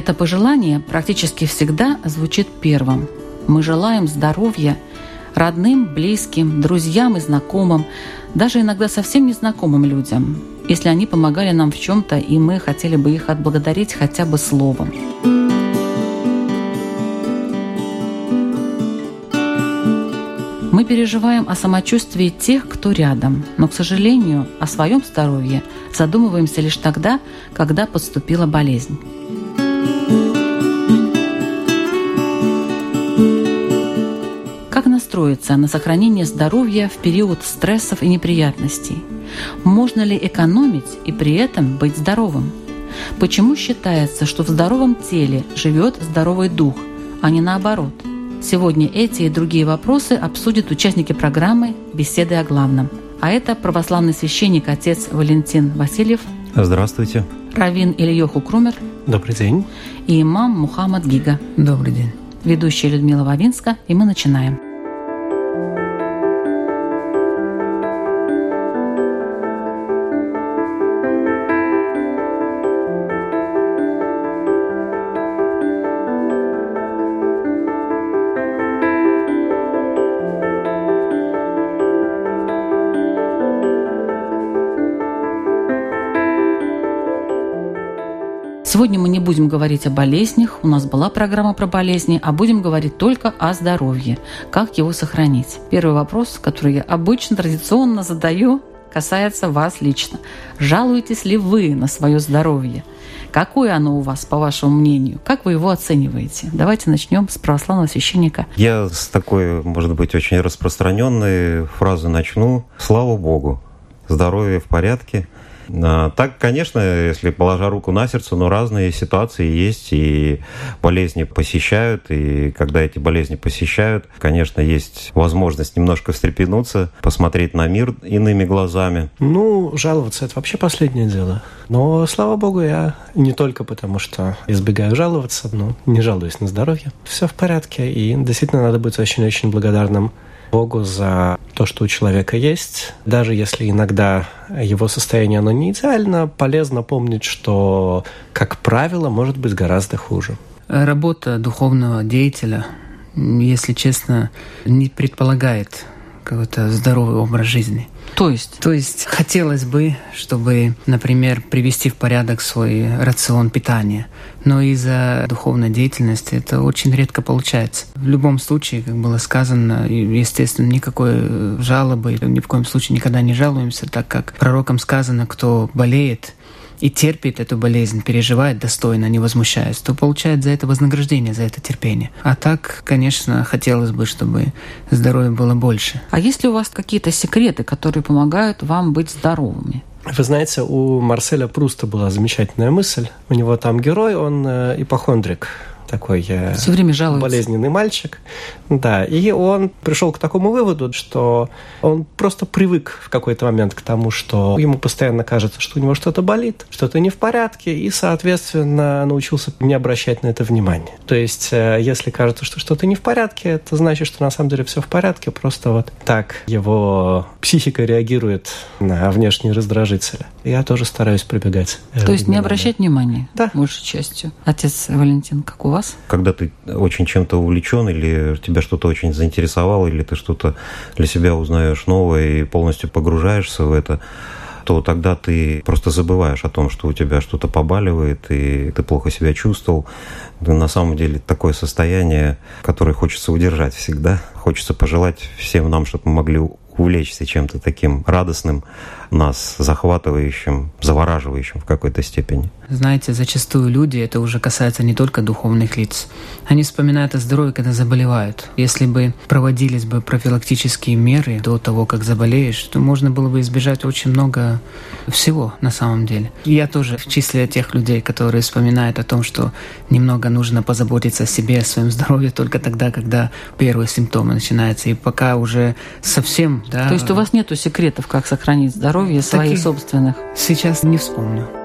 Это пожелание практически всегда звучит первым. Мы желаем здоровья родным, близким, друзьям и знакомым, даже иногда совсем незнакомым людям, если они помогали нам в чем-то, и мы хотели бы их отблагодарить хотя бы словом. Мы переживаем о самочувствии тех, кто рядом, но, к сожалению, о своем здоровье задумываемся лишь тогда, когда подступила болезнь. Настроиться на сохранение здоровья в период стрессов и неприятностей? Можно ли экономить и при этом быть здоровым? Почему считается, что в здоровом теле живет здоровый дух, а не наоборот? Сегодня эти и другие вопросы обсудят участники программы «Беседы о главном». А это православный священник отец Валентин Васильев. Здравствуйте. Равин Ильёху Крумер. Добрый день. И имам Мухаммад Гига. Добрый день. Ведущая Людмила Вавинска, и мы начинаем. Будем говорить о болезнях, у нас была программа про болезни, а будем говорить только о здоровье, как его сохранить. Первый вопрос, который я обычно традиционно задаю, касается вас лично. Жалуетесь ли вы на свое здоровье? Какое оно у вас, по вашему мнению? Как вы его оцениваете? Давайте начнем с православного священника. Я с такой, может быть, очень распространенной фразы начну. Слава Богу, здоровье в порядке – так, конечно, если положа руку на сердце, но разные ситуации есть, и болезни посещают, и когда эти болезни посещают, конечно, есть возможность немножко встрепенуться, посмотреть на мир иными глазами. Ну, жаловаться – это вообще последнее дело. Но, слава богу, я не только потому, что избегаю жаловаться, но не жалуюсь на здоровье. Все в порядке, и действительно надо быть очень-очень благодарным Богу за то, что у человека есть. Даже если иногда его состояние оно не идеально, полезно помнить, что, как правило, может быть гораздо хуже. Работа духовного деятеля, если честно, не предполагает какой-то здоровый образ жизни. То есть? То есть хотелось бы, чтобы, например, привести в порядок свой рацион питания, но из-за духовной деятельности это очень редко получается. В любом случае, как было сказано, естественно, никакой жалобы, ни в коем случае никогда не жалуемся, так как пророкам сказано, кто болеет, и терпит эту болезнь, переживает достойно, не возмущаясь, то получает за это вознаграждение, за это терпение. А так, конечно, хотелось бы, чтобы здоровья было больше. А есть ли у вас какие-то секреты, которые помогают вам быть здоровыми? Вы знаете, у Марселя Пруста была замечательная мысль. У него там герой, он э, ипохондрик такой э, Все время жалуется. болезненный мальчик. Да, и он пришел к такому выводу, что он просто привык в какой-то момент к тому, что ему постоянно кажется, что у него что-то болит, что-то не в порядке, и, соответственно, научился не обращать на это внимание. То есть, э, если кажется, что что-то не в порядке, это значит, что на самом деле все в порядке, просто вот так его психика реагирует на внешние раздражители. Я тоже стараюсь прибегать. Э, То есть не обращать внимания? Да. Большей частью. Отец Валентин, как у вас? Вас? Когда ты очень чем-то увлечен, или тебя что-то очень заинтересовало, или ты что-то для себя узнаешь новое и полностью погружаешься в это, то тогда ты просто забываешь о том, что у тебя что-то побаливает, и ты плохо себя чувствовал. На самом деле такое состояние, которое хочется удержать всегда. Хочется пожелать всем нам, чтобы мы могли увлечься чем-то таким радостным, нас захватывающим, завораживающим в какой-то степени. Знаете, зачастую люди, это уже касается не только духовных лиц, они вспоминают о здоровье, когда заболевают. Если бы проводились бы профилактические меры до того, как заболеешь, то можно было бы избежать очень много всего на самом деле. Я тоже в числе тех людей, которые вспоминают о том, что немного нужно позаботиться о себе, о своем здоровье только тогда, когда первые симптомы начинаются. И пока уже совсем... Да, То есть у вас нету секретов, как сохранить здоровье своих собственных? Сейчас не вспомню.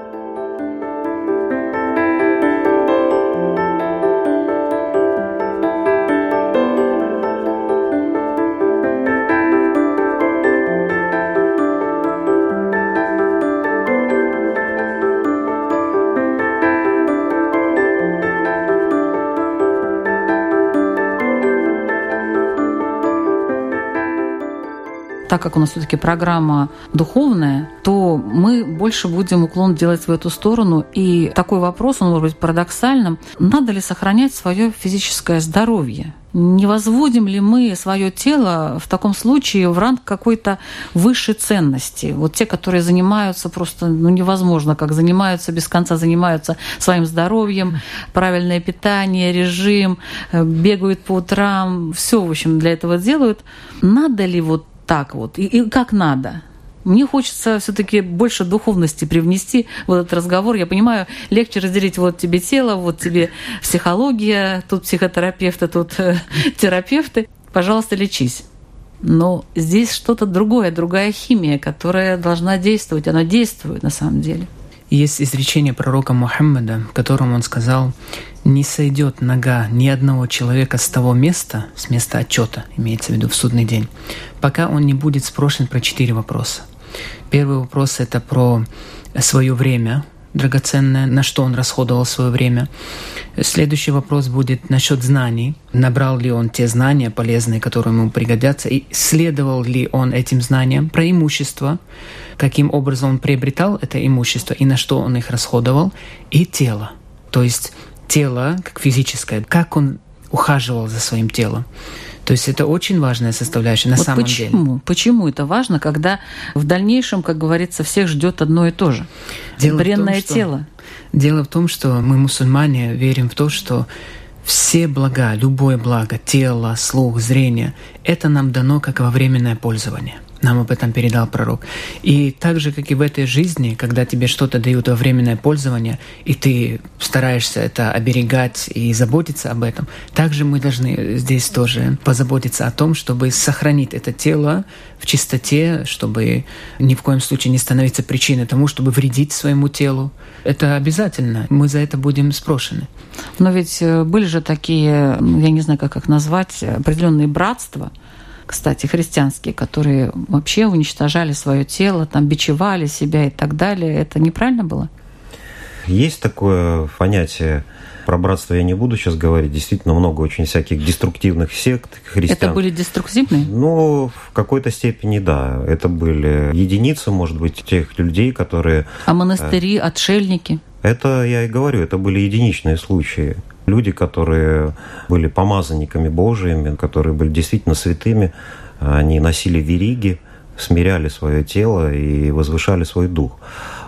Так как у нас все-таки программа духовная, то мы больше будем уклон делать в эту сторону. И такой вопрос, он может быть парадоксальным. Надо ли сохранять свое физическое здоровье? Не возводим ли мы свое тело в таком случае в ранг какой-то высшей ценности? Вот те, которые занимаются просто, ну, невозможно, как занимаются, без конца занимаются своим здоровьем, правильное питание, режим, э, бегают по утрам, все, в общем, для этого делают. Надо ли вот так вот и, и как надо. Мне хочется все-таки больше духовности привнести в этот разговор. Я понимаю, легче разделить вот тебе тело, вот тебе психология, тут психотерапевты, тут э, терапевты. Пожалуйста, лечись. Но здесь что-то другое, другая химия, которая должна действовать. Она действует на самом деле. Есть изречение пророка Мухаммада, в котором он сказал, «Не сойдет нога ни одного человека с того места, с места отчета, имеется в виду в судный день, пока он не будет спрошен про четыре вопроса. Первый вопрос — это про свое время, драгоценное, на что он расходовал свое время. Следующий вопрос будет насчет знаний. Набрал ли он те знания полезные, которые ему пригодятся, и следовал ли он этим знаниям. Про имущество, каким образом он приобретал это имущество и на что он их расходовал. И тело. То есть тело как физическое, как он ухаживал за своим телом. То есть это очень важная составляющая на вот самом почему? деле. Почему это важно, когда в дальнейшем, как говорится, всех ждет одно и то же? Дело Бренное том, что, тело. Дело в том, что мы, мусульмане, верим в то, что все блага, любое благо, тело, слух, зрение, это нам дано как во временное пользование. Нам об этом передал пророк. И так же, как и в этой жизни, когда тебе что-то дают во временное пользование, и ты стараешься это оберегать и заботиться об этом, также мы должны здесь тоже позаботиться о том, чтобы сохранить это тело в чистоте, чтобы ни в коем случае не становиться причиной тому, чтобы вредить своему телу. Это обязательно. Мы за это будем спрошены. Но ведь э, были же такие, я не знаю, как их назвать, определенные братства – кстати, христианские, которые вообще уничтожали свое тело, там бичевали себя и так далее. Это неправильно было? Есть такое понятие про братство я не буду сейчас говорить. Действительно много очень всяких деструктивных сект христиан. Это были деструктивные? Ну, в какой-то степени, да. Это были единицы, может быть, тех людей, которые... А монастыри, отшельники? Это, я и говорю, это были единичные случаи люди, которые были помазанниками Божьими, которые были действительно святыми, они носили вериги, смиряли свое тело и возвышали свой дух.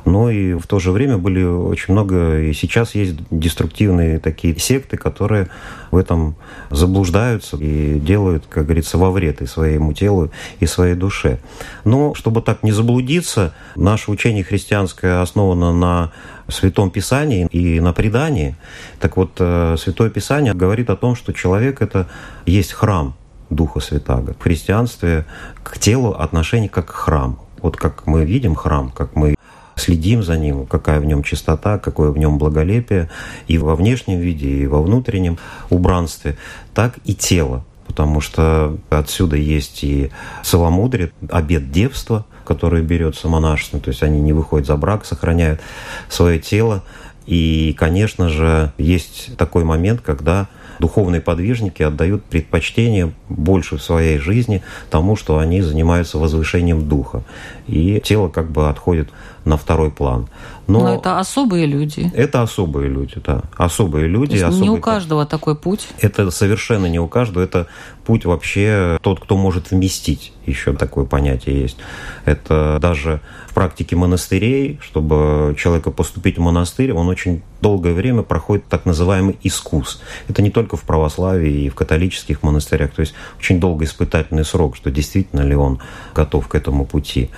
Но и в то же время были очень много, и сейчас есть деструктивные такие секты, которые в этом заблуждаются и делают, как говорится, во вред и своему телу, и своей душе. Но чтобы так не заблудиться, наше учение христианское основано на Святом Писании и на предании. Так вот, э, Святое Писание говорит о том, что человек — это есть храм Духа Святаго. В христианстве к телу отношение как к храм. Вот как мы видим храм, как мы следим за ним, какая в нем чистота, какое в нем благолепие и во внешнем виде, и во внутреннем убранстве, так и тело. Потому что отсюда есть и целомудрие, обет девства, который берется монашеством, то есть они не выходят за брак, сохраняют свое тело. И, конечно же, есть такой момент, когда духовные подвижники отдают предпочтение больше в своей жизни тому, что они занимаются возвышением духа. И тело как бы отходит на второй план. Но, Но это особые люди. Это особые люди, да. Особые люди. То есть не у каждого такой путь. Это совершенно не у каждого. Это путь вообще тот, кто может вместить. Еще такое понятие есть. Это даже в практике монастырей, чтобы человека поступить в монастырь, он очень долгое время проходит так называемый искус. Это не только в православии и в католических монастырях. То есть очень долгий испытательный срок, что действительно ли он готов к этому пути.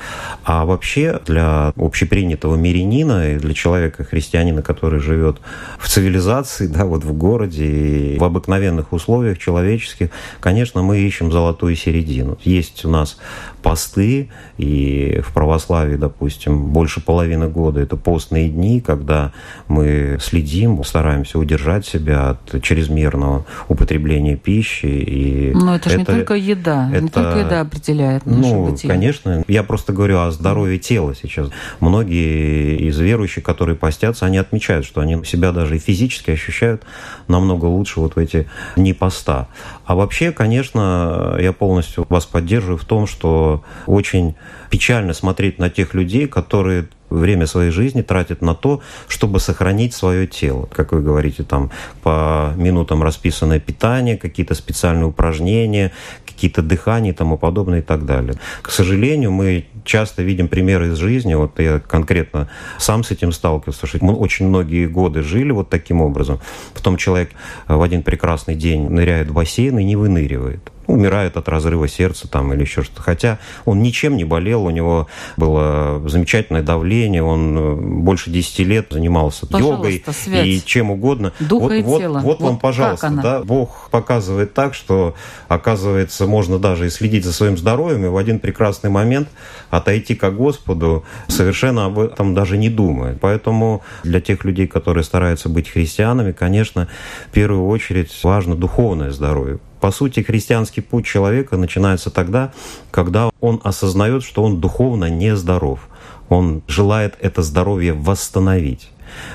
А вообще для общепринятого мирянина и для человека, христианина, который живет в цивилизации, да, вот в городе и в обыкновенных условиях человеческих, конечно, мы ищем золотую середину. Есть у нас посты, и в православии, допустим, больше половины года это постные дни, когда мы следим, стараемся удержать себя от чрезмерного употребления пищи. И Но это же не только еда, это, не только еда определяет наше Ну, бытие. конечно. Я просто говорю о здоровье тела сейчас. Многие из верующих, которые постятся, они отмечают, что они себя даже и физически ощущают намного лучше вот в эти дни поста. А вообще, конечно, я полностью вас поддерживаю в том, что очень печально смотреть на тех людей, которые время своей жизни тратят на то, чтобы сохранить свое тело. Как вы говорите, там по минутам расписанное питание, какие-то специальные упражнения, какие-то дыхания и тому подобное и так далее. К сожалению, мы часто видим примеры из жизни, вот я конкретно сам с этим сталкивался, что мы очень многие годы жили вот таким образом. Потом человек в один прекрасный день ныряет в бассейн и не выныривает умирает от разрыва сердца там или еще что-то. Хотя он ничем не болел, у него было замечательное давление, он э, больше 10 лет занимался пожалуйста, йогой связь. и чем угодно. Духа вот, и вот, тела. Вот, вот вам, пожалуйста, да, Бог показывает так, что, оказывается, можно даже и следить за своим здоровьем, и в один прекрасный момент отойти к Господу, совершенно об этом даже не думая. Поэтому для тех людей, которые стараются быть христианами, конечно, в первую очередь важно духовное здоровье. По сути, христианский путь человека начинается тогда, когда он осознает, что он духовно нездоров. Он желает это здоровье восстановить.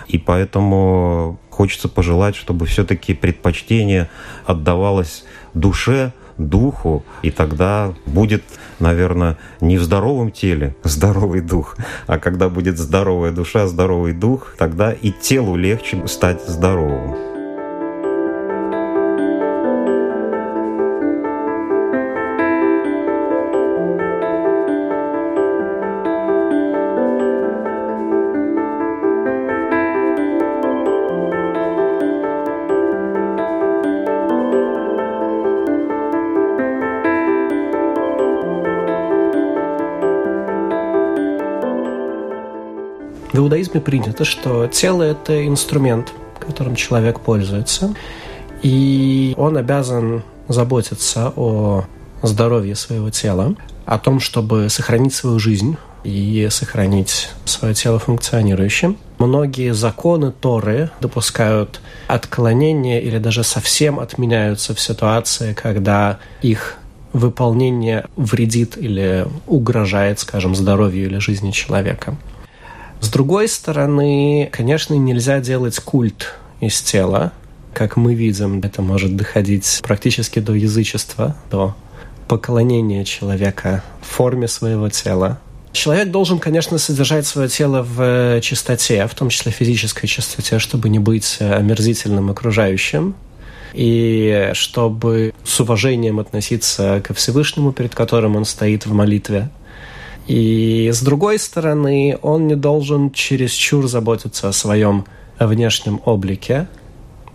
И поэтому хочется пожелать, чтобы все-таки предпочтение отдавалось душе, духу, и тогда будет, наверное, не в здоровом теле здоровый дух, а когда будет здоровая душа, здоровый дух, тогда и телу легче стать здоровым. Иудаизме принято, что тело – это инструмент, которым человек пользуется, и он обязан заботиться о здоровье своего тела, о том, чтобы сохранить свою жизнь и сохранить свое тело функционирующим. Многие законы Торы допускают отклонения или даже совсем отменяются в ситуации, когда их выполнение вредит или угрожает, скажем, здоровью или жизни человека. С другой стороны, конечно, нельзя делать культ из тела. Как мы видим, это может доходить практически до язычества, до поклонения человека в форме своего тела. Человек должен, конечно, содержать свое тело в чистоте, в том числе физической чистоте, чтобы не быть омерзительным окружающим, и чтобы с уважением относиться ко Всевышнему, перед которым он стоит в молитве – и с другой стороны, он не должен чересчур заботиться о своем внешнем облике.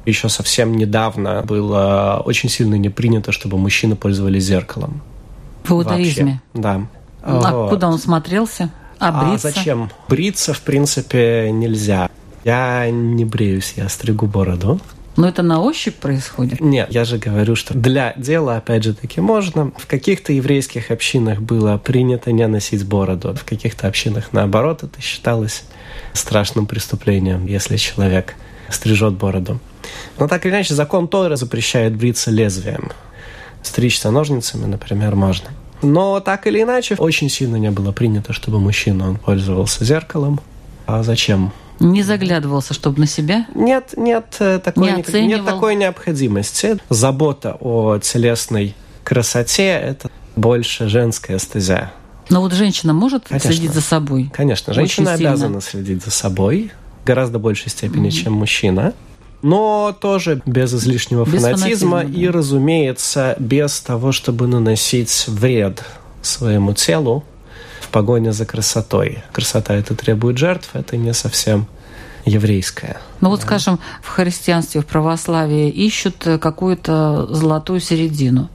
Еще совсем недавно было очень сильно не принято, чтобы мужчины пользовались зеркалом. В иудаизме? Вообще. Да. А вот. куда он смотрелся? А, бриться? а зачем? Бриться, в принципе, нельзя. Я не бреюсь, я стригу бороду. Но это на ощупь происходит? Нет, я же говорю, что для дела, опять же таки, можно. В каких-то еврейских общинах было принято не носить бороду. В каких-то общинах, наоборот, это считалось страшным преступлением, если человек стрижет бороду. Но так или иначе, закон Тора запрещает бриться лезвием. Стричься ножницами, например, можно. Но так или иначе, очень сильно не было принято, чтобы мужчина он пользовался зеркалом. А зачем? Не заглядывался, чтобы на себя? Нет, нет э, такой, не нет такой необходимости. Забота о телесной красоте – это больше женская стезя. Но вот женщина может Конечно. следить за собой? Конечно, женщина Очень обязана сильно. следить за собой гораздо большей степени, mm-hmm. чем мужчина. Но тоже без излишнего без фанатизма, фанатизма и, разумеется, без того, чтобы наносить вред своему телу в погоне за красотой. Красота это требует жертв, это не совсем еврейская. Ну вот, да. скажем, в христианстве, в православии ищут какую-то золотую середину.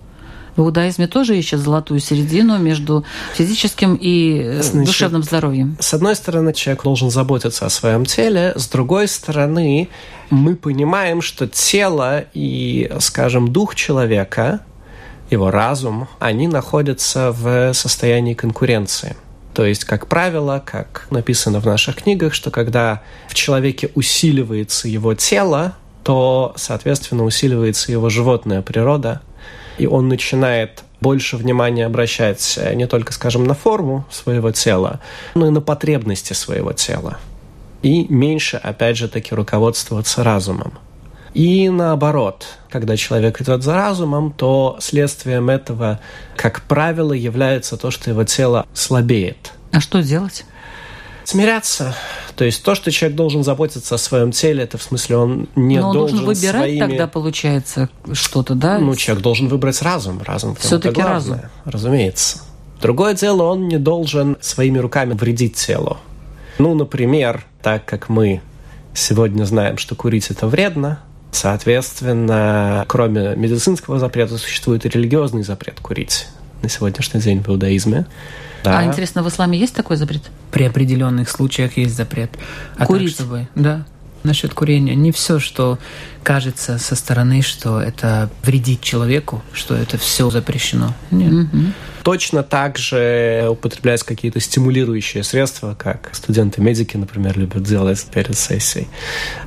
В иудаизме тоже ищет золотую середину между физическим и э, Значит, душевным здоровьем. С одной стороны, человек должен заботиться о своем теле, с другой стороны, мы понимаем, что тело и, скажем, дух человека, его разум, они находятся в состоянии конкуренции. То есть, как правило, как написано в наших книгах, что когда в человеке усиливается его тело, то, соответственно, усиливается его животная природа – и он начинает больше внимания обращать э, не только, скажем, на форму своего тела, но и на потребности своего тела. И меньше, опять же таки, руководствоваться разумом. И наоборот, когда человек идет за разумом, то следствием этого, как правило, является то, что его тело слабеет. А что делать? Смиряться. То есть то, что человек должен заботиться о своем теле, это в смысле он не Но он должен, должен выбирать своими... тогда, получается, что-то, да? Ну, человек должен выбрать разум. Разум Все-таки разум. Разумеется. Другое дело, он не должен своими руками вредить телу. Ну, например, так как мы сегодня знаем, что курить это вредно, соответственно, кроме медицинского запрета существует и религиозный запрет курить на сегодняшний день в иудаизме. Да. А интересно, в исламе есть такой запрет? При определенных случаях есть запрет. А Курить? Так, чтобы, да. Насчет курения. Не все, что кажется со стороны, что это вредит человеку, что это все запрещено. Нет. Угу. Точно так же употребляются какие-то стимулирующие средства, как студенты-медики, например, любят делать перед сессией.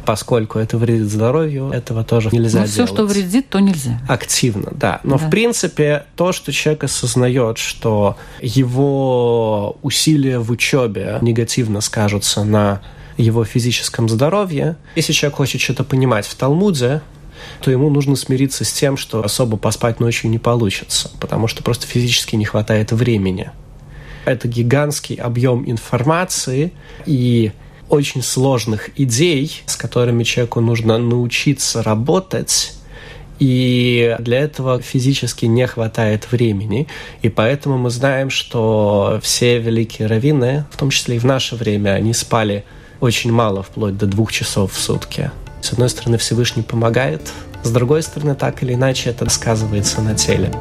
Поскольку это вредит здоровью, этого тоже нельзя Но делать. все, что вредит, то нельзя. Активно, да. Но, да. в принципе, то, что человек осознает, что его усилия в учебе негативно скажутся на его физическом здоровье. Если человек хочет что-то понимать в Талмуде, то ему нужно смириться с тем, что особо поспать ночью не получится, потому что просто физически не хватает времени. Это гигантский объем информации и очень сложных идей, с которыми человеку нужно научиться работать, и для этого физически не хватает времени. И поэтому мы знаем, что все великие раввины, в том числе и в наше время, они спали очень мало, вплоть до двух часов в сутки. С одной стороны, Всевышний помогает, с другой стороны, так или иначе это сказывается на теле.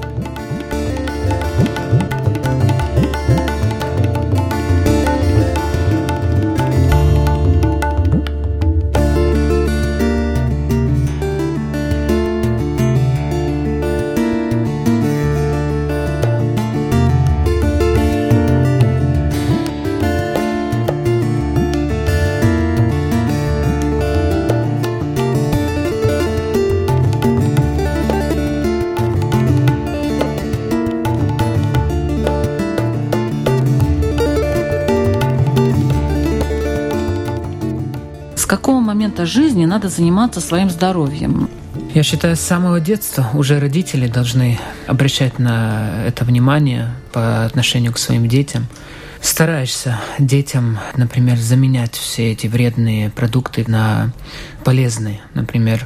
Момента жизни надо заниматься своим здоровьем. Я считаю, с самого детства уже родители должны обращать на это внимание по отношению к своим детям. Стараешься детям, например, заменять все эти вредные продукты на полезные. Например,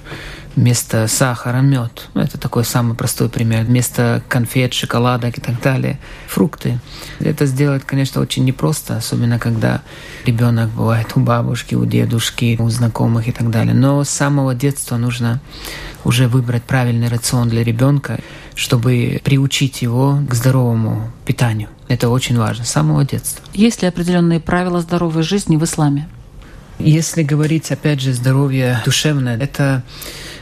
вместо сахара мед. Ну, это такой самый простой пример. Вместо конфет, шоколадок и так далее. Фрукты. Это сделать, конечно, очень непросто, особенно когда ребенок бывает у бабушки, у дедушки, у знакомых и так далее. Но с самого детства нужно уже выбрать правильный рацион для ребенка, чтобы приучить его к здоровому питанию. Это очень важно, с самого детства. Есть ли определенные правила здоровой жизни в исламе? Если говорить, опять же, здоровье душевное, это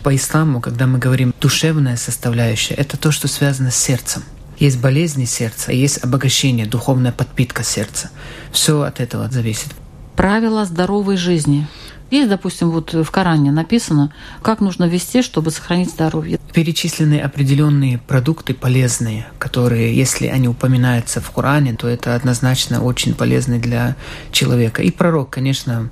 по исламу, когда мы говорим душевная составляющая, это то, что связано с сердцем. Есть болезни сердца, есть обогащение, духовная подпитка сердца. Все от этого зависит. Правила здоровой жизни. Есть, допустим, вот в Коране написано, как нужно вести, чтобы сохранить здоровье. Перечислены определенные продукты полезные, которые, если они упоминаются в Коране, то это однозначно очень полезны для человека. И пророк, конечно,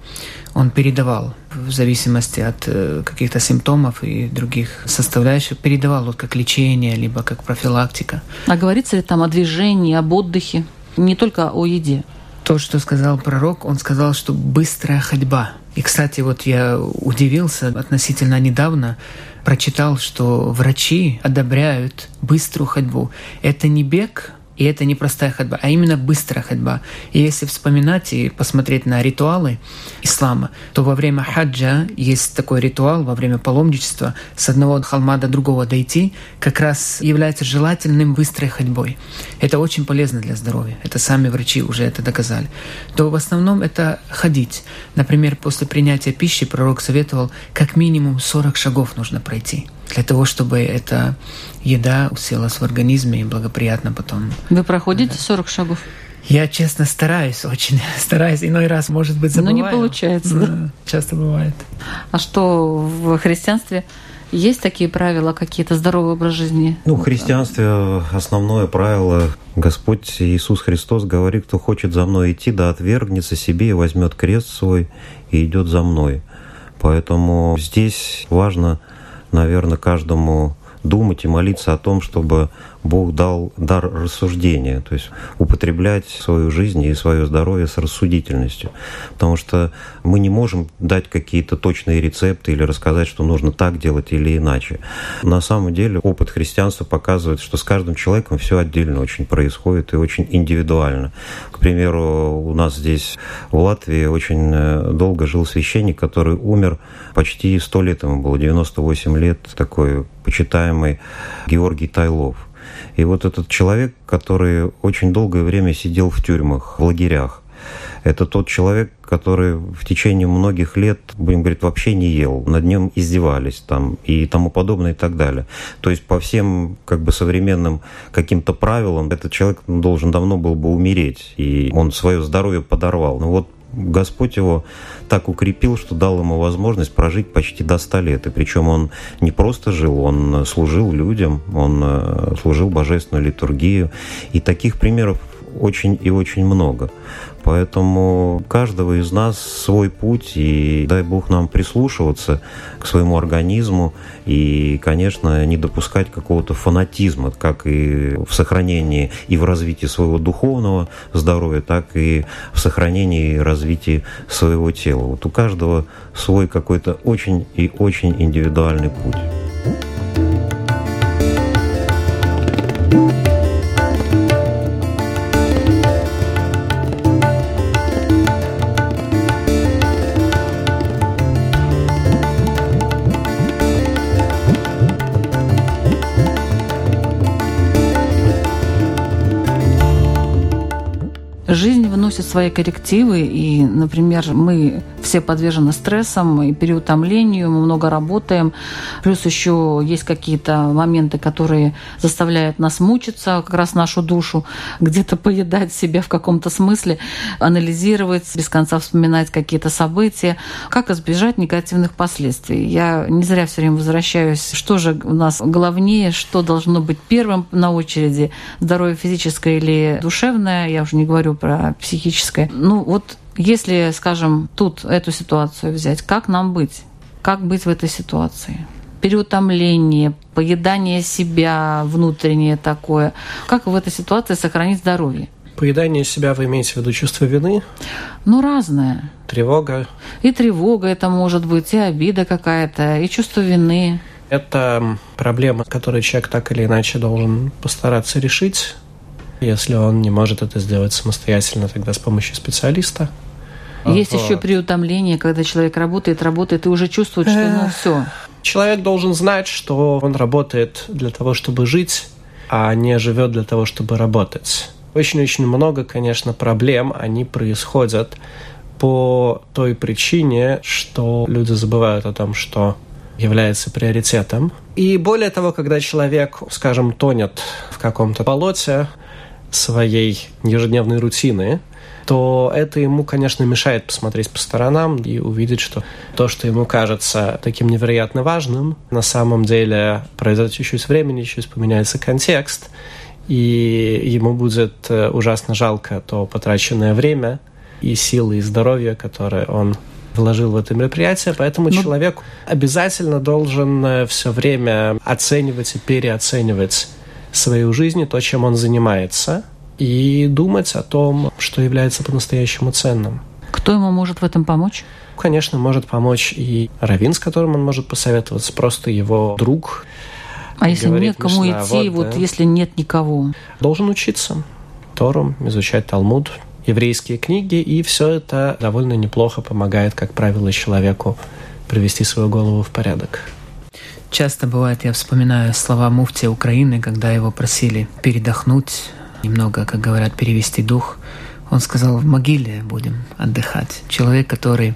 он передавал в зависимости от э, каких-то симптомов и других составляющих, передавал вот как лечение, либо как профилактика. А говорится ли там о движении, об отдыхе, не только о еде? То, что сказал пророк, он сказал, что быстрая ходьба. И, кстати, вот я удивился относительно недавно, прочитал, что врачи одобряют быструю ходьбу. Это не бег, и это не простая ходьба, а именно быстрая ходьба. И если вспоминать и посмотреть на ритуалы ислама, то во время хаджа есть такой ритуал, во время паломничества с одного холма до другого дойти, как раз является желательным быстрой ходьбой. Это очень полезно для здоровья. Это сами врачи уже это доказали. То в основном это ходить. Например, после принятия пищи пророк советовал как минимум 40 шагов нужно пройти для того, чтобы эта еда уселась в организме и благоприятно потом. Вы проходите 40 шагов? Я, честно, стараюсь очень, стараюсь. Иной раз, может быть, забываю. Но не получается, да? да? Часто бывает. А что в христианстве есть такие правила, какие-то здоровый образ жизни? Ну, в христианстве основное правило Господь Иисус Христос говорит, кто хочет за мной идти, да отвергнется себе и возьмет крест свой и идет за мной. Поэтому здесь важно наверное, каждому думать и молиться о том, чтобы Бог дал дар рассуждения, то есть употреблять свою жизнь и свое здоровье с рассудительностью. Потому что мы не можем дать какие-то точные рецепты или рассказать, что нужно так делать или иначе. На самом деле опыт христианства показывает, что с каждым человеком все отдельно очень происходит и очень индивидуально. К примеру, у нас здесь в Латвии очень э, долго жил священник, который умер почти сто лет ему было, 98 лет, такой почитаемый Георгий Тайлов. И вот этот человек, который очень долгое время сидел в тюрьмах, в лагерях, это тот человек, который в течение многих лет, будем говорить, вообще не ел, над ним издевались там и тому подобное и так далее. То есть по всем как бы современным каким-то правилам этот человек должен давно был бы умереть, и он свое здоровье подорвал. Но вот Господь его так укрепил, что дал ему возможность прожить почти до 100 лет. И причем он не просто жил, он служил людям, он э, служил божественную литургию. И таких примеров очень и очень много. Поэтому каждого из нас свой путь, и дай Бог нам прислушиваться к своему организму и, конечно, не допускать какого-то фанатизма, как и в сохранении и в развитии своего духовного здоровья, так и в сохранении и развитии своего тела. Вот у каждого свой какой-то очень и очень индивидуальный путь. Выносит свои коррективы, и, например, мы все подвержены стрессам и переутомлению, мы много работаем, плюс еще есть какие-то моменты, которые заставляют нас мучиться, как раз нашу душу, где-то поедать себя в каком-то смысле, анализировать, без конца вспоминать какие-то события. Как избежать негативных последствий? Я не зря все время возвращаюсь, что же у нас главнее, что должно быть первым на очереди, здоровье физическое или душевное, я уже не говорю про психическое. Ну вот если, скажем, тут эту ситуацию взять, как нам быть? Как быть в этой ситуации? переутомление, поедание себя внутреннее такое. Как в этой ситуации сохранить здоровье? Поедание себя вы имеете в виду чувство вины? Ну, разное. Тревога? И тревога это может быть, и обида какая-то, и чувство вины. Это проблема, которую человек так или иначе должен постараться решить. Если он не может это сделать самостоятельно, тогда с помощью специалиста. Есть еще переутомление, когда человек работает, работает и уже чувствует, что ну все. Человек должен знать, что он работает для того, чтобы жить, а не живет для того, чтобы работать. Очень-очень много, конечно, проблем, они происходят по той причине, что люди забывают о том, что является приоритетом. И более того, когда человек, скажем, тонет в каком-то болоте, своей ежедневной рутины, то это ему, конечно, мешает посмотреть по сторонам и увидеть, что то, что ему кажется таким невероятно важным, на самом деле произойдет чуть-чуть времени, чуть поменяется контекст, и ему будет э, ужасно жалко то потраченное время и силы, и здоровье, которые он вложил в это мероприятие, поэтому ну, человек обязательно должен э, все время оценивать и переоценивать свою жизнь, то, чем он занимается, и думать о том, что является по-настоящему ценным. Кто ему может в этом помочь? Конечно, может помочь и Равин, с которым он может посоветоваться, просто его друг. А если нет кому идти, вот, вот да, если нет никого? Должен учиться Тору, изучать Талмуд, еврейские книги, и все это довольно неплохо помогает, как правило, человеку привести свою голову в порядок. Часто бывает, я вспоминаю слова муфтия Украины, когда его просили передохнуть, немного, как говорят, перевести дух. Он сказал, в могиле будем отдыхать. Человек, который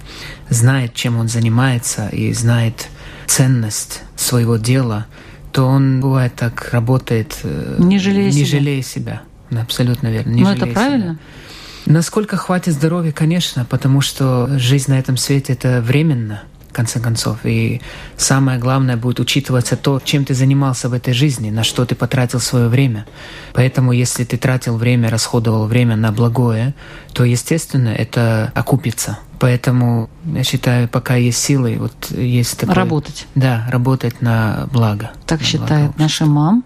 знает, чем он занимается и знает ценность своего дела, то он бывает так работает, э, не жалея, не себя. жалея себя. Абсолютно верно. Не Но это правильно? Себя. Насколько хватит здоровья, конечно, потому что жизнь на этом свете это временно в конце концов. И самое главное будет учитываться то, чем ты занимался в этой жизни, на что ты потратил свое время. Поэтому, если ты тратил время, расходовал время на благое, то, естественно, это окупится. Поэтому я считаю, пока есть силы, вот есть такое... Работать. Да, работать на благо. Так на считает благо наша мам.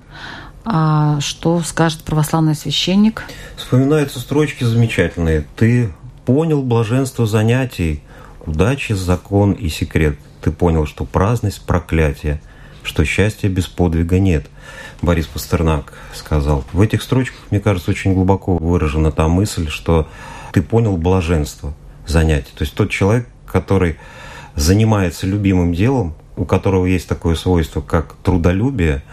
А что скажет православный священник? Вспоминаются строчки замечательные. Ты понял блаженство занятий, Удачи, закон и секрет. Ты понял, что праздность – проклятие, что счастья без подвига нет. Борис Пастернак сказал. В этих строчках, мне кажется, очень глубоко выражена та мысль, что ты понял блаженство занятий. То есть тот человек, который занимается любимым делом, у которого есть такое свойство, как трудолюбие,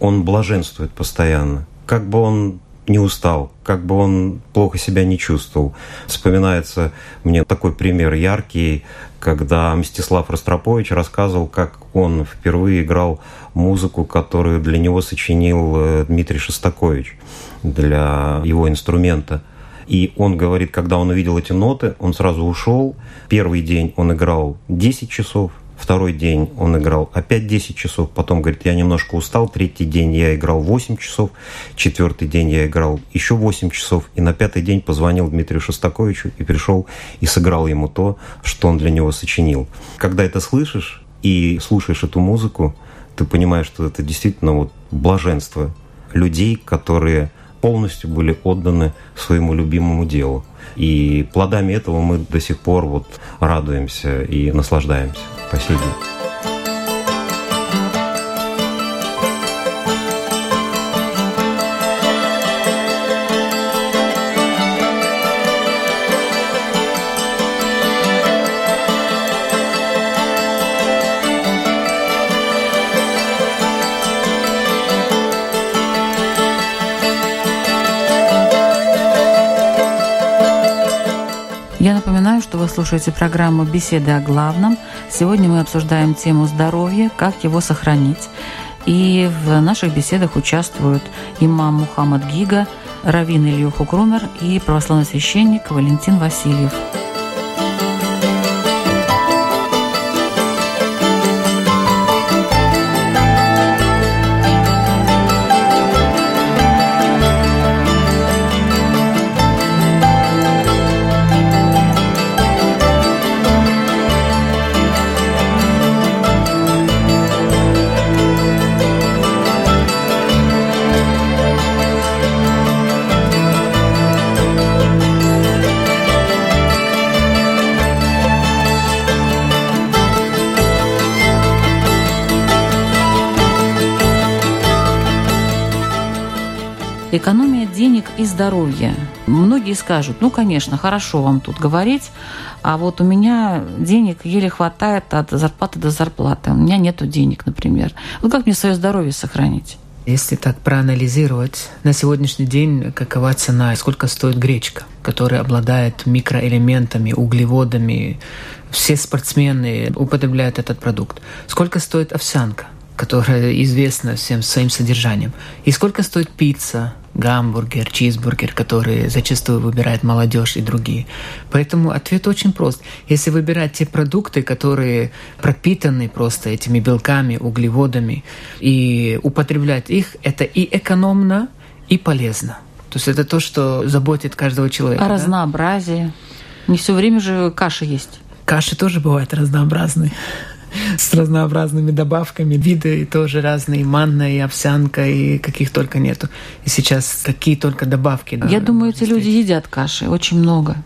он блаженствует постоянно. Как бы он не устал, как бы он плохо себя не чувствовал. Вспоминается мне такой пример яркий, когда Мстислав Ростропович рассказывал, как он впервые играл музыку, которую для него сочинил э, Дмитрий Шостакович для его инструмента. И он говорит, когда он увидел эти ноты, он сразу ушел. Первый день он играл 10 часов, Второй день он играл опять 10 часов, потом говорит, я немножко устал, третий день я играл 8 часов, четвертый день я играл еще 8 часов, и на пятый день позвонил Дмитрию Шостаковичу и пришел и сыграл ему то, что он для него сочинил. Когда это слышишь и слушаешь эту музыку, ты понимаешь, что это действительно вот блаженство людей, которые полностью были отданы своему любимому делу. И плодами этого мы до сих пор вот радуемся и наслаждаемся день. Вы слушаете программу «Беседы о главном». Сегодня мы обсуждаем тему здоровья, как его сохранить. И в наших беседах участвуют имам Мухаммад Гига, раввин Ильюху Крумер и православный священник Валентин Васильев. Здоровья. Многие скажут, ну, конечно, хорошо вам тут говорить, а вот у меня денег еле хватает от зарплаты до зарплаты. У меня нет денег, например. Вот как мне свое здоровье сохранить? Если так проанализировать, на сегодняшний день какова цена, сколько стоит гречка, которая обладает микроэлементами, углеводами, все спортсмены употребляют этот продукт. Сколько стоит овсянка? Которая известна всем своим содержанием. И сколько стоит пицца, гамбургер, чизбургер, которые зачастую выбирает молодежь и другие. Поэтому ответ очень прост. Если выбирать те продукты, которые пропитаны просто этими белками, углеводами, и употреблять их, это и экономно, и полезно. То есть это то, что заботит каждого человека. А да? Не все время же каши есть. Каши тоже бывают разнообразные с разнообразными добавками. Виды тоже разные, манна и овсянка, и каких только нету. И сейчас какие только добавки. Я думаю, эти люди едят каши очень много.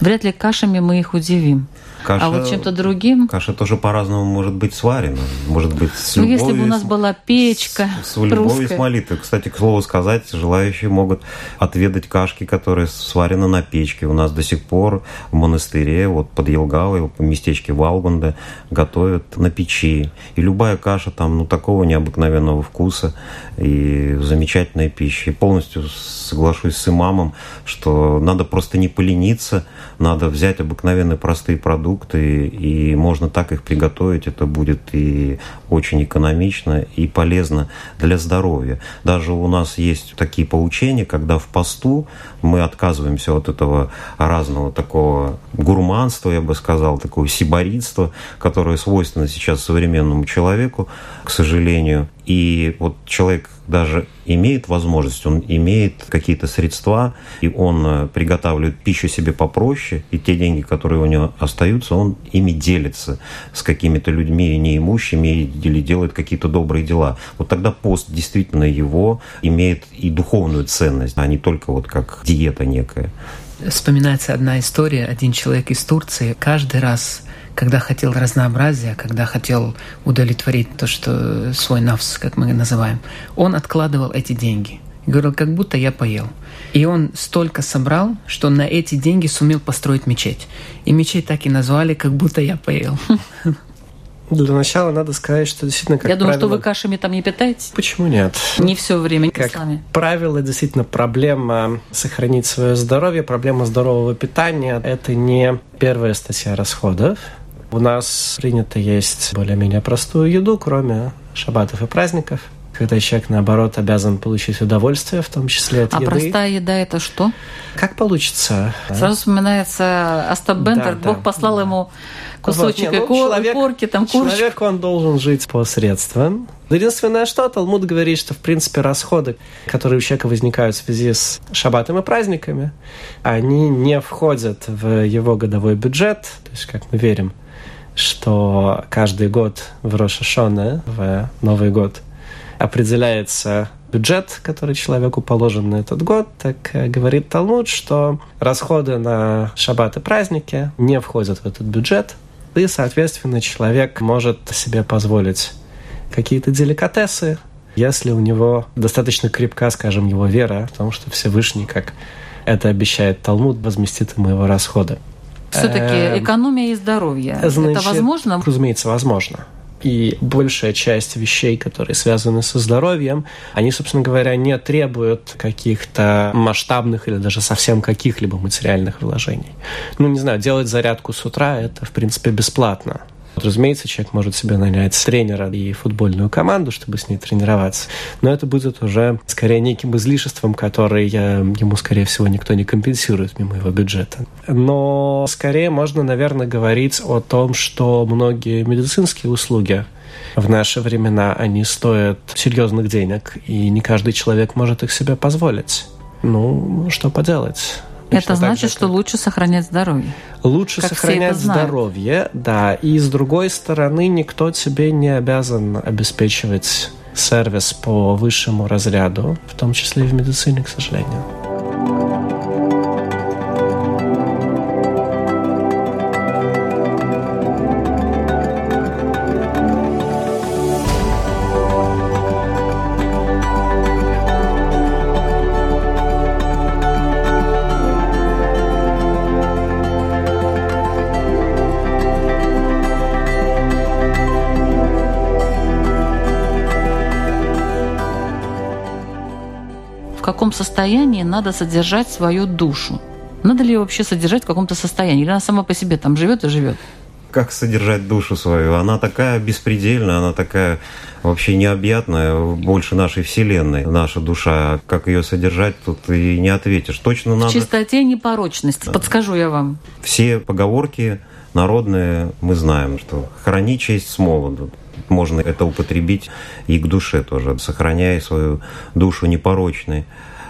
Вряд ли кашами мы их удивим. Каша, а вот чем-то другим... Каша тоже по-разному может быть сварена. Может быть с ну, любовью... если бы у нас была печка С, с любовью с молитвой. Кстати, к слову сказать, желающие могут отведать кашки, которые сварены на печке. У нас до сих пор в монастыре, вот под Елгавой, в местечке Валбанде, готовят на печи. И любая каша там, ну, такого необыкновенного вкуса и замечательная пища. И полностью соглашусь с имамом, что надо просто не полениться, надо взять обыкновенные простые продукты, и можно так их приготовить. Это будет и очень экономично, и полезно для здоровья. Даже у нас есть такие поучения, когда в посту мы отказываемся от этого разного такого гурманства, я бы сказал, такого сиборитства, которое свойственно сейчас современному человеку, к сожалению. И вот человек даже имеет возможность, он имеет какие-то средства, и он э, приготавливает пищу себе попроще, и те деньги, которые у него остаются, он ими делится с какими-то людьми неимущими или делает какие-то добрые дела. Вот тогда пост действительно его имеет и духовную ценность, а не только вот как диета некая. Вспоминается одна история. Один человек из Турции каждый раз когда хотел разнообразия, когда хотел удовлетворить то, что свой навс, как мы называем, он откладывал эти деньги. Говорил, как будто я поел. И он столько собрал, что на эти деньги сумел построить мечеть. И мечеть так и назвали, как будто я поел. Для начала надо сказать, что действительно, как Я правило... думаю, что вы кашами там не питаетесь. Почему нет? Не все время как исламе. правило, действительно, проблема сохранить свое здоровье, проблема здорового питания – это не первая статья расходов. У нас принято есть более-менее простую еду, кроме шабатов и праздников когда человек, наоборот, обязан получить удовольствие, в том числе от а еды. А простая еда – это что? Как получится. Сразу да? вспоминается Остап Бендер, да, Бог да, послал да. ему кусочек вот, не, ну, кор, человек, корки, там курочку. Человек, он должен жить по средствам. Единственное, что Талмуд говорит, что, в принципе, расходы, которые у человека возникают в связи с шаббатом и праздниками, они не входят в его годовой бюджет, то есть, как мы верим, что каждый год в Рошашоне, в Новый год, определяется бюджет, который человеку положен на этот год, так э, говорит Талмуд, что расходы на шаббат и праздники не входят в этот бюджет, и, соответственно, человек может себе позволить какие-то деликатесы, если у него достаточно крепка, скажем, его вера в том, что Всевышний, как это обещает Талмуд, возместит ему его расходы. Все-таки эм, экономия и здоровье. Значит, это возможно? Разумеется, возможно. И большая часть вещей, которые связаны со здоровьем, они, собственно говоря, не требуют каких-то масштабных или даже совсем каких-либо материальных вложений. Ну, не знаю, делать зарядку с утра – это, в принципе, бесплатно. Разумеется, человек может себе нанять тренера и футбольную команду, чтобы с ней тренироваться, но это будет уже скорее неким излишеством, который ему, скорее всего, никто не компенсирует мимо его бюджета. Но скорее можно, наверное, говорить о том, что многие медицинские услуги в наши времена они стоят серьезных денег, и не каждый человек может их себе позволить. Ну, что поделать? Это значит, что лучше сохранять здоровье. Лучше как сохранять здоровье, да. И с другой стороны, никто тебе не обязан обеспечивать сервис по высшему разряду, в том числе и в медицине, к сожалению. Состоянии надо содержать свою душу. Надо ли ее вообще содержать в каком-то состоянии? Или она сама по себе там живет и живет? как содержать душу свою? Она такая беспредельная, она такая вообще необъятная, больше нашей Вселенной, наша душа. Как ее содержать, тут и не ответишь. Точно надо... В чистоте непорочности, подскажу я вам. Все поговорки народные мы знаем, что храни честь с молоду. Можно это употребить и к душе тоже, сохраняя свою душу непорочной.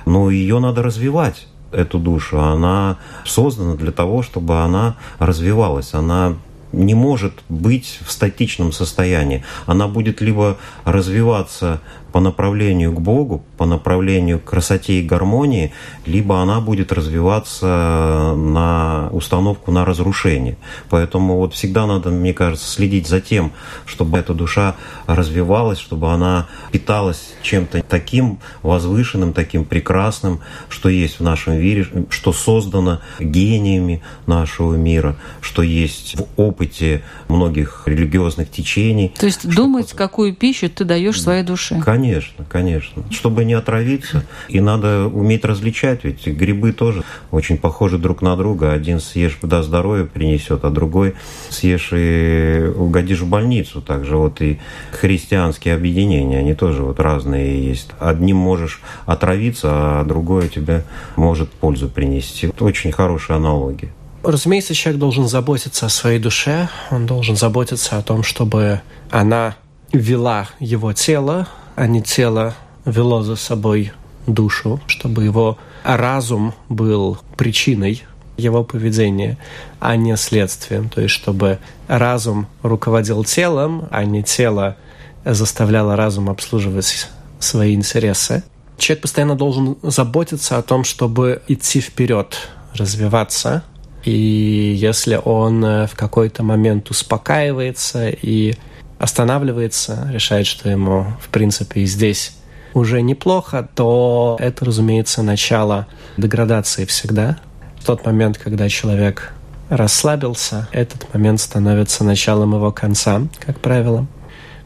Но ее надо развивать эту душу. Она создана для того, чтобы она развивалась. Она не может быть в статичном состоянии. Она будет либо развиваться по направлению к Богу, по направлению к красоте и гармонии, либо она будет развиваться на установку на разрушение. Поэтому вот всегда надо, мне кажется, следить за тем, чтобы эта душа развивалась, чтобы она питалась чем-то таким возвышенным, таким прекрасным, что есть в нашем мире, что создано гениями нашего мира, что есть в опыте многих религиозных течений. То есть думать, какую пищу ты даешь своей душе. Конечно Конечно, конечно. Чтобы не отравиться. И надо уметь различать, ведь грибы тоже очень похожи друг на друга. Один съешь, да, здоровье принесет, а другой съешь и угодишь в больницу. Также вот и христианские объединения, они тоже вот разные есть. Одним можешь отравиться, а другое тебе может пользу принести. Это очень хорошая аналогия. Разумеется, человек должен заботиться о своей душе, он должен заботиться о том, чтобы она вела его тело а не тело вело за собой душу, чтобы его разум был причиной его поведения, а не следствием. То есть, чтобы разум руководил телом, а не тело заставляло разум обслуживать свои интересы. Человек постоянно должен заботиться о том, чтобы идти вперед, развиваться. И если он в какой-то момент успокаивается и останавливается, решает, что ему, в принципе, и здесь уже неплохо, то это, разумеется, начало деградации всегда. В тот момент, когда человек расслабился, этот момент становится началом его конца, как правило.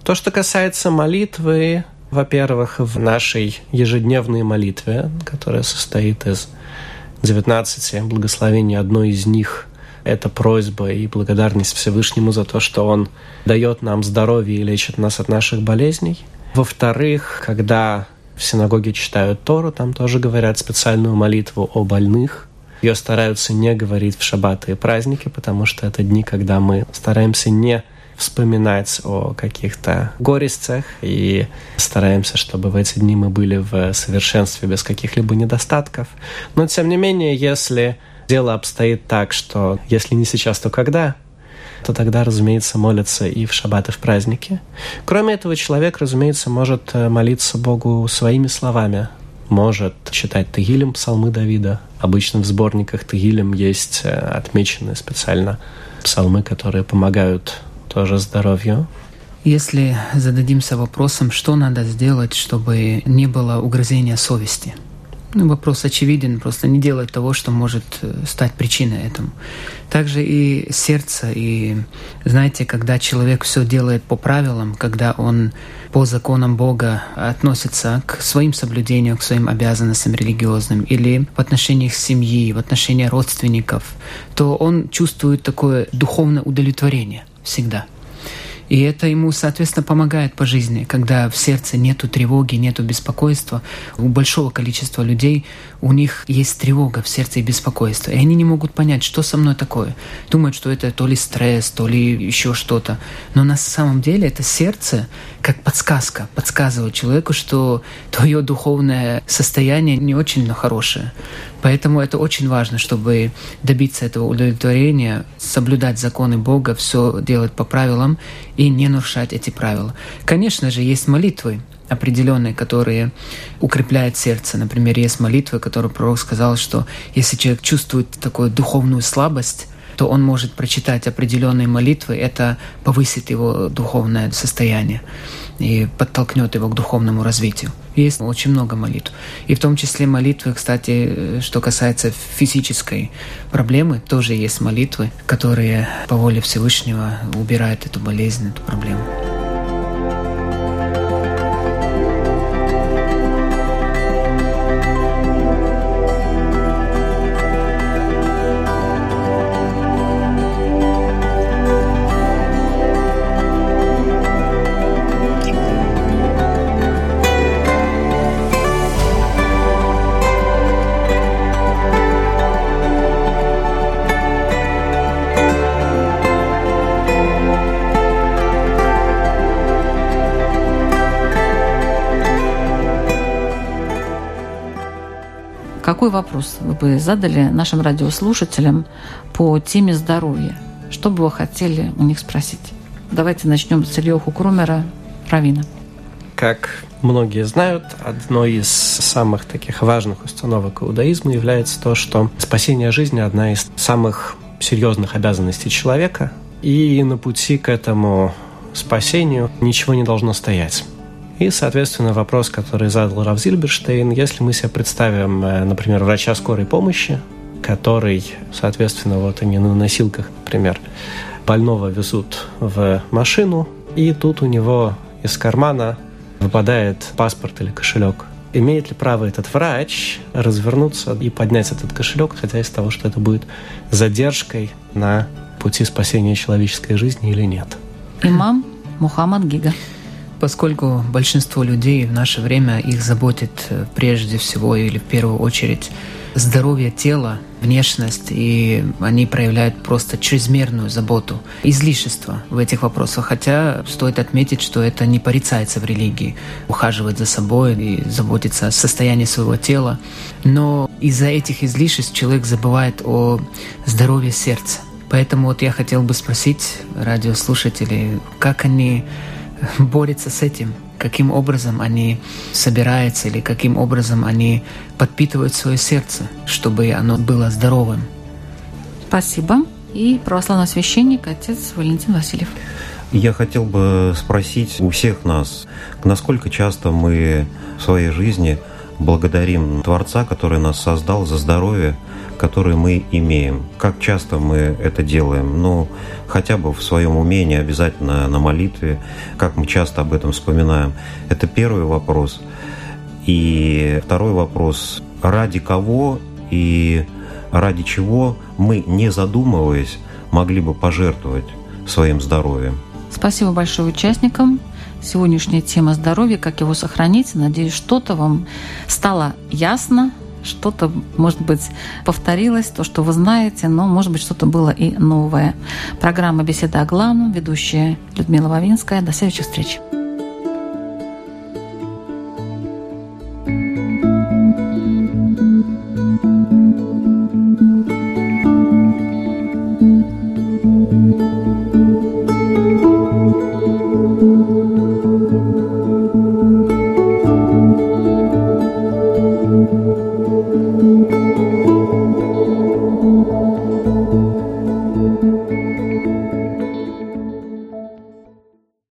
То, что касается молитвы, во-первых, в нашей ежедневной молитве, которая состоит из 19 благословений, одно из них это просьба и благодарность Всевышнему за то, что Он дает нам здоровье и лечит нас от наших болезней. Во-вторых, когда в синагоге читают Тору, там тоже говорят специальную молитву о больных. Ее стараются не говорить в шаббаты и праздники, потому что это дни, когда мы стараемся не вспоминать о каких-то горестях и стараемся, чтобы в эти дни мы были в совершенстве без каких-либо недостатков. Но тем не менее, если дело обстоит так, что если не сейчас, то когда, то тогда, разумеется, молятся и в шаббат, и в праздники. Кроме этого, человек, разумеется, может э, молиться Богу своими словами, может читать Тагилем псалмы Давида. Обычно в сборниках Тагилем есть э, отмечены специально псалмы, которые помогают тоже здоровью. Если зададимся вопросом, что надо сделать, чтобы не было угрызения совести – ну, вопрос очевиден, просто не делать того, что может э, стать причиной этому. Также и сердце, и знаете, когда человек все делает по правилам, когда он по законам Бога относится к своим соблюдениям, к своим обязанностям религиозным или в отношениях семьи, в отношениях родственников, то он чувствует такое духовное удовлетворение всегда – и это ему, соответственно, помогает по жизни, когда в сердце нету тревоги, нету беспокойства. У большого количества людей у них есть тревога в сердце и беспокойство. И они не могут понять, что со мной такое. Думают, что это то ли стресс, то ли еще что-то. Но на самом деле это сердце как подсказка, подсказывает человеку, что твое духовное состояние не очень хорошее. Поэтому это очень важно, чтобы добиться этого удовлетворения, соблюдать законы Бога, все делать по правилам и не нарушать эти правила. Конечно же, есть молитвы, определенные, которые укрепляют сердце. Например, есть молитвы, которые пророк сказал, что если человек чувствует такую духовную слабость, то он может прочитать определенные молитвы, это повысит его духовное состояние и подтолкнет его к духовному развитию. Есть очень много молитв. И в том числе молитвы, кстати, что касается физической проблемы, тоже есть молитвы, которые по воле Всевышнего убирают эту болезнь, эту проблему. Какой вопрос вы бы задали нашим радиослушателям по теме здоровья? Что бы вы хотели у них спросить? Давайте начнем с Ильёху Крумера, Равина. Как многие знают, одной из самых таких важных установок иудаизма является то, что спасение жизни – одна из самых серьезных обязанностей человека, и на пути к этому спасению ничего не должно стоять. И, соответственно, вопрос, который задал Рав Зильберштейн, если мы себе представим, э, например, врача скорой помощи, который, соответственно, вот они на носилках, например, больного везут в машину, и тут у него из кармана выпадает паспорт или кошелек. Имеет ли право этот врач развернуться и поднять этот кошелек, хотя из того, что это будет задержкой на пути спасения человеческой жизни или нет? Имам Мухаммад Гига. Поскольку большинство людей в наше время их заботит э, прежде всего или в первую очередь здоровье тела, внешность, и они проявляют просто чрезмерную заботу, излишество в этих вопросах. Хотя стоит отметить, что это не порицается в религии, ухаживать за собой и заботиться о состоянии своего тела. Но из-за этих излишеств человек забывает о здоровье сердца. Поэтому вот я хотел бы спросить радиослушателей, как они борются с этим, каким образом они собираются или каким образом они подпитывают свое сердце, чтобы оно было здоровым. Спасибо. И православный священник, отец Валентин Васильев. Я хотел бы спросить у всех нас, насколько часто мы в своей жизни благодарим Творца, который нас создал за здоровье, которые мы имеем. Как часто мы это делаем? Ну, хотя бы в своем умении, обязательно на молитве, как мы часто об этом вспоминаем. Это первый вопрос. И второй вопрос, ради кого и ради чего мы, не задумываясь, могли бы пожертвовать своим здоровьем. Спасибо большое участникам. Сегодняшняя тема здоровья, как его сохранить. Надеюсь, что-то вам стало ясно, что-то, может быть, повторилось, то, что вы знаете, но, может быть, что-то было и новое. Программа «Беседа о главном», ведущая Людмила Вавинская. До следующих встреч.